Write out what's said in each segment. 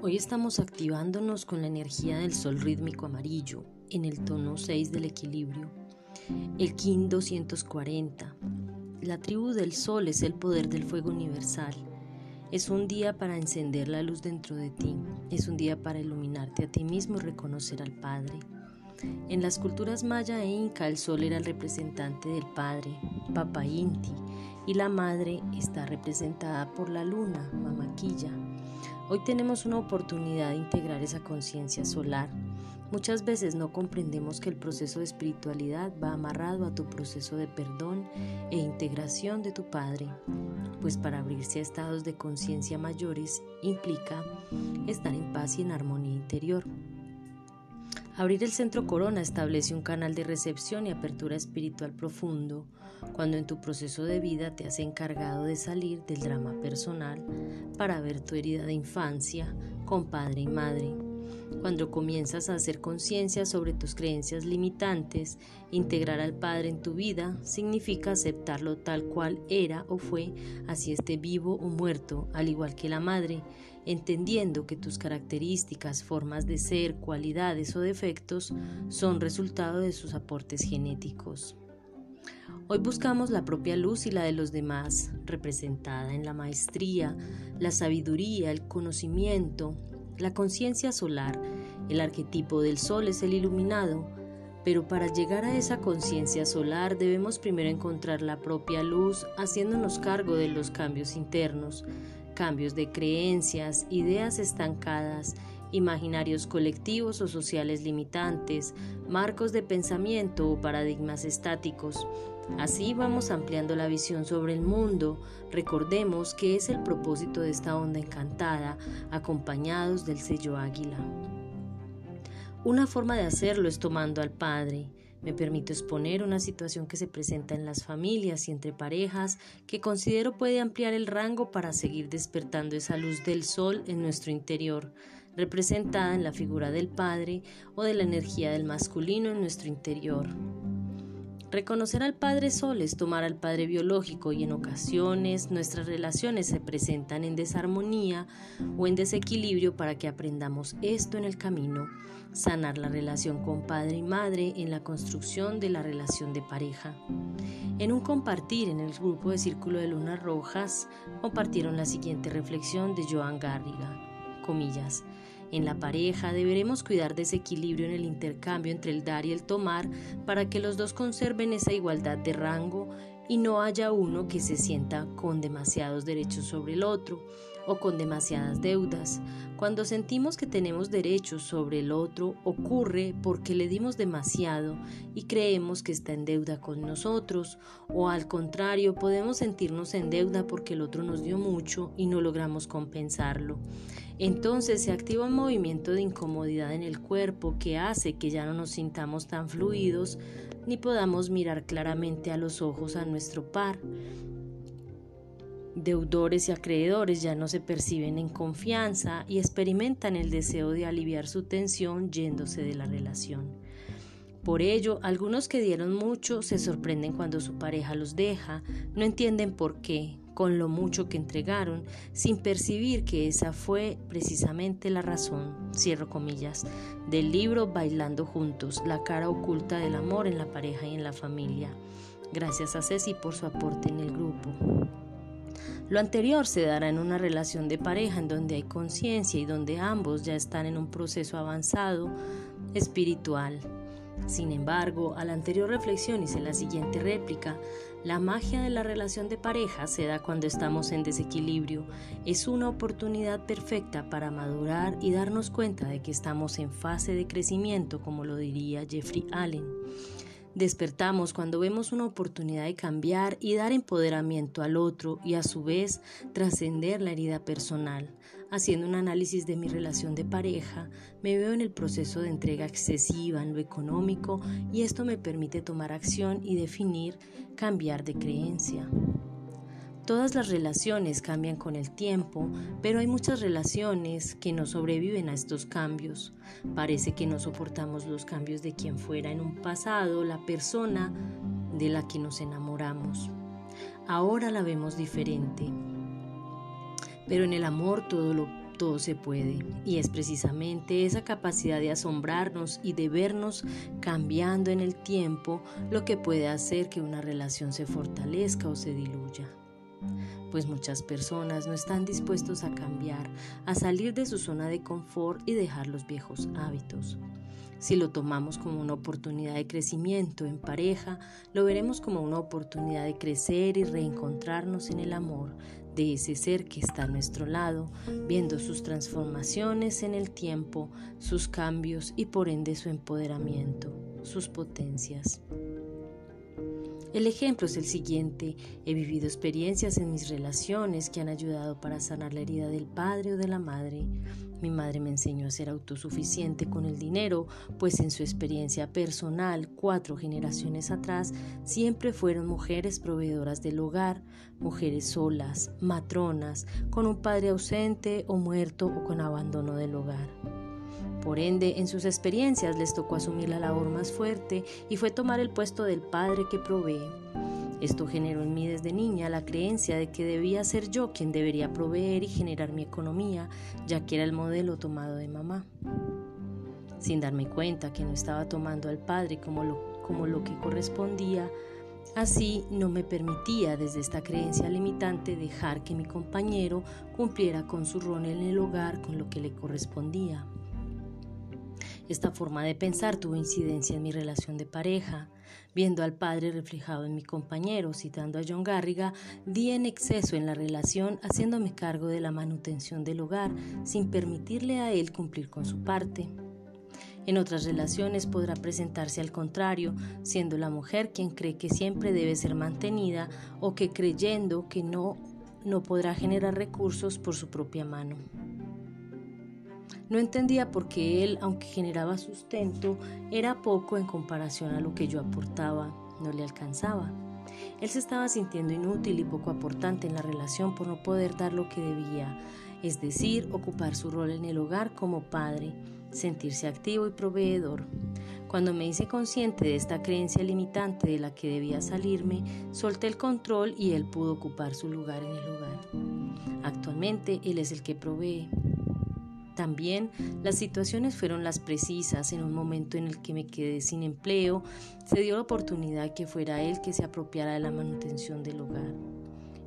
Hoy estamos activándonos con la energía del sol rítmico amarillo en el tono 6 del equilibrio. El Kin 240. La tribu del sol es el poder del fuego universal. Es un día para encender la luz dentro de ti. Es un día para iluminarte a ti mismo y reconocer al Padre. En las culturas maya e inca el sol era el representante del Padre, Papa Inti, y la Madre está representada por la luna, Mamaquilla. Hoy tenemos una oportunidad de integrar esa conciencia solar. Muchas veces no comprendemos que el proceso de espiritualidad va amarrado a tu proceso de perdón e integración de tu Padre, pues para abrirse a estados de conciencia mayores implica estar en paz y en armonía interior. Abrir el centro corona establece un canal de recepción y apertura espiritual profundo cuando en tu proceso de vida te has encargado de salir del drama personal para ver tu herida de infancia con padre y madre. Cuando comienzas a hacer conciencia sobre tus creencias limitantes, integrar al Padre en tu vida significa aceptarlo tal cual era o fue, así esté vivo o muerto, al igual que la Madre, entendiendo que tus características, formas de ser, cualidades o defectos son resultado de sus aportes genéticos. Hoy buscamos la propia luz y la de los demás, representada en la maestría, la sabiduría, el conocimiento, la conciencia solar. El arquetipo del sol es el iluminado, pero para llegar a esa conciencia solar debemos primero encontrar la propia luz haciéndonos cargo de los cambios internos, cambios de creencias, ideas estancadas, imaginarios colectivos o sociales limitantes, marcos de pensamiento o paradigmas estáticos. Así vamos ampliando la visión sobre el mundo. Recordemos que es el propósito de esta onda encantada, acompañados del sello águila. Una forma de hacerlo es tomando al Padre, me permito exponer una situación que se presenta en las familias y entre parejas que considero puede ampliar el rango para seguir despertando esa luz del sol en nuestro interior, representada en la figura del Padre o de la energía del masculino en nuestro interior. Reconocer al Padre Sol es tomar al Padre biológico y en ocasiones nuestras relaciones se presentan en desarmonía o en desequilibrio para que aprendamos esto en el camino, sanar la relación con Padre y Madre en la construcción de la relación de pareja. En un compartir en el grupo de Círculo de Lunas Rojas compartieron la siguiente reflexión de Joan Garriga, comillas, en la pareja deberemos cuidar de ese equilibrio en el intercambio entre el dar y el tomar para que los dos conserven esa igualdad de rango y no haya uno que se sienta con demasiados derechos sobre el otro o con demasiadas deudas. Cuando sentimos que tenemos derechos sobre el otro, ocurre porque le dimos demasiado y creemos que está en deuda con nosotros, o al contrario, podemos sentirnos en deuda porque el otro nos dio mucho y no logramos compensarlo. Entonces se activa un movimiento de incomodidad en el cuerpo que hace que ya no nos sintamos tan fluidos ni podamos mirar claramente a los ojos a nuestro par. Deudores y acreedores ya no se perciben en confianza y experimentan el deseo de aliviar su tensión yéndose de la relación. Por ello, algunos que dieron mucho se sorprenden cuando su pareja los deja, no entienden por qué, con lo mucho que entregaron, sin percibir que esa fue precisamente la razón, cierro comillas, del libro Bailando Juntos, la cara oculta del amor en la pareja y en la familia. Gracias a Ceci por su aporte en el grupo. Lo anterior se dará en una relación de pareja en donde hay conciencia y donde ambos ya están en un proceso avanzado espiritual. Sin embargo, a la anterior reflexión hice la siguiente réplica. La magia de la relación de pareja se da cuando estamos en desequilibrio. Es una oportunidad perfecta para madurar y darnos cuenta de que estamos en fase de crecimiento, como lo diría Jeffrey Allen. Despertamos cuando vemos una oportunidad de cambiar y dar empoderamiento al otro y a su vez trascender la herida personal. Haciendo un análisis de mi relación de pareja, me veo en el proceso de entrega excesiva en lo económico y esto me permite tomar acción y definir cambiar de creencia. Todas las relaciones cambian con el tiempo, pero hay muchas relaciones que no sobreviven a estos cambios. Parece que no soportamos los cambios de quien fuera en un pasado la persona de la que nos enamoramos. Ahora la vemos diferente. Pero en el amor todo, todo se puede. Y es precisamente esa capacidad de asombrarnos y de vernos cambiando en el tiempo lo que puede hacer que una relación se fortalezca o se diluya. Pues muchas personas no están dispuestos a cambiar, a salir de su zona de confort y dejar los viejos hábitos. Si lo tomamos como una oportunidad de crecimiento en pareja, lo veremos como una oportunidad de crecer y reencontrarnos en el amor de ese ser que está a nuestro lado, viendo sus transformaciones en el tiempo, sus cambios y por ende su empoderamiento, sus potencias. El ejemplo es el siguiente. He vivido experiencias en mis relaciones que han ayudado para sanar la herida del padre o de la madre. Mi madre me enseñó a ser autosuficiente con el dinero, pues en su experiencia personal, cuatro generaciones atrás, siempre fueron mujeres proveedoras del hogar, mujeres solas, matronas, con un padre ausente o muerto o con abandono del hogar. Por ende, en sus experiencias les tocó asumir la labor más fuerte y fue tomar el puesto del padre que provee. Esto generó en mí desde niña la creencia de que debía ser yo quien debería proveer y generar mi economía, ya que era el modelo tomado de mamá. Sin darme cuenta que no estaba tomando al padre como lo, como lo que correspondía, así no me permitía desde esta creencia limitante dejar que mi compañero cumpliera con su rol en el hogar con lo que le correspondía. Esta forma de pensar tuvo incidencia en mi relación de pareja. Viendo al padre reflejado en mi compañero, citando a John Garriga, di en exceso en la relación haciéndome cargo de la manutención del hogar sin permitirle a él cumplir con su parte. En otras relaciones podrá presentarse al contrario, siendo la mujer quien cree que siempre debe ser mantenida o que creyendo que no, no podrá generar recursos por su propia mano. No entendía por qué él, aunque generaba sustento, era poco en comparación a lo que yo aportaba, no le alcanzaba. Él se estaba sintiendo inútil y poco aportante en la relación por no poder dar lo que debía, es decir, ocupar su rol en el hogar como padre, sentirse activo y proveedor. Cuando me hice consciente de esta creencia limitante de la que debía salirme, solté el control y él pudo ocupar su lugar en el hogar. Actualmente él es el que provee, también las situaciones fueron las precisas. En un momento en el que me quedé sin empleo, se dio la oportunidad que fuera él que se apropiara de la manutención del hogar.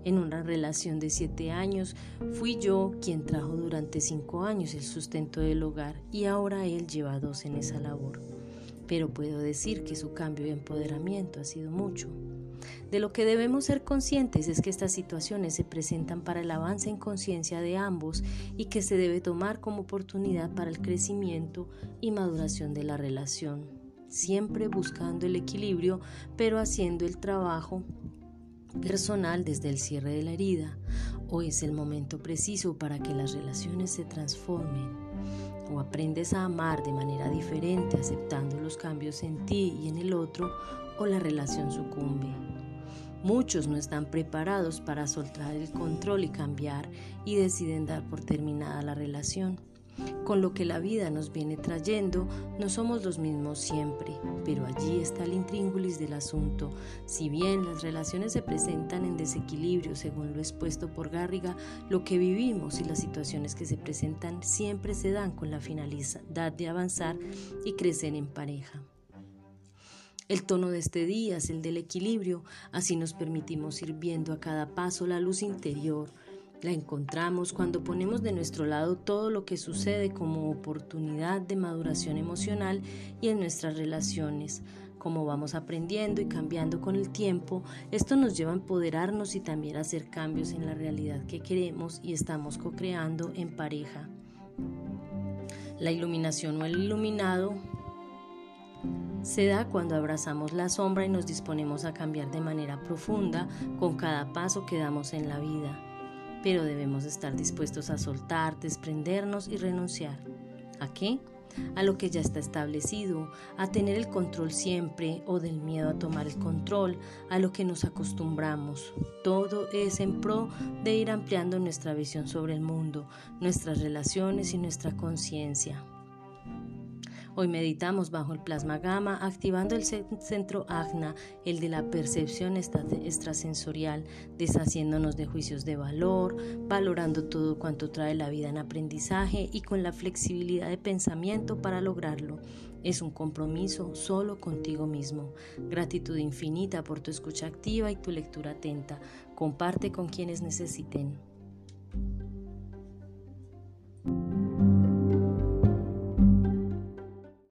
En una relación de siete años, fui yo quien trajo durante cinco años el sustento del hogar y ahora él lleva dos en esa labor. Pero puedo decir que su cambio de empoderamiento ha sido mucho. De lo que debemos ser conscientes es que estas situaciones se presentan para el avance en conciencia de ambos y que se debe tomar como oportunidad para el crecimiento y maduración de la relación, siempre buscando el equilibrio, pero haciendo el trabajo personal desde el cierre de la herida. Hoy es el momento preciso para que las relaciones se transformen. O aprendes a amar de manera diferente aceptando los cambios en ti y en el otro, o la relación sucumbe. Muchos no están preparados para soltar el control y cambiar y deciden dar por terminada la relación. Con lo que la vida nos viene trayendo, no somos los mismos siempre, pero allí está el intríngulis del asunto. Si bien las relaciones se presentan en desequilibrio, según lo expuesto por Garriga, lo que vivimos y las situaciones que se presentan siempre se dan con la finalidad de avanzar y crecer en pareja. El tono de este día es el del equilibrio, así nos permitimos ir viendo a cada paso la luz interior. La encontramos cuando ponemos de nuestro lado todo lo que sucede como oportunidad de maduración emocional y en nuestras relaciones. Como vamos aprendiendo y cambiando con el tiempo, esto nos lleva a empoderarnos y también a hacer cambios en la realidad que queremos y estamos co-creando en pareja. La iluminación o el iluminado se da cuando abrazamos la sombra y nos disponemos a cambiar de manera profunda con cada paso que damos en la vida. Pero debemos estar dispuestos a soltar, desprendernos y renunciar. ¿A qué? A lo que ya está establecido, a tener el control siempre o del miedo a tomar el control, a lo que nos acostumbramos. Todo es en pro de ir ampliando nuestra visión sobre el mundo, nuestras relaciones y nuestra conciencia. Hoy meditamos bajo el plasma gamma, activando el centro agna, el de la percepción extrasensorial, deshaciéndonos de juicios de valor, valorando todo cuanto trae la vida en aprendizaje y con la flexibilidad de pensamiento para lograrlo. Es un compromiso solo contigo mismo. Gratitud infinita por tu escucha activa y tu lectura atenta. Comparte con quienes necesiten.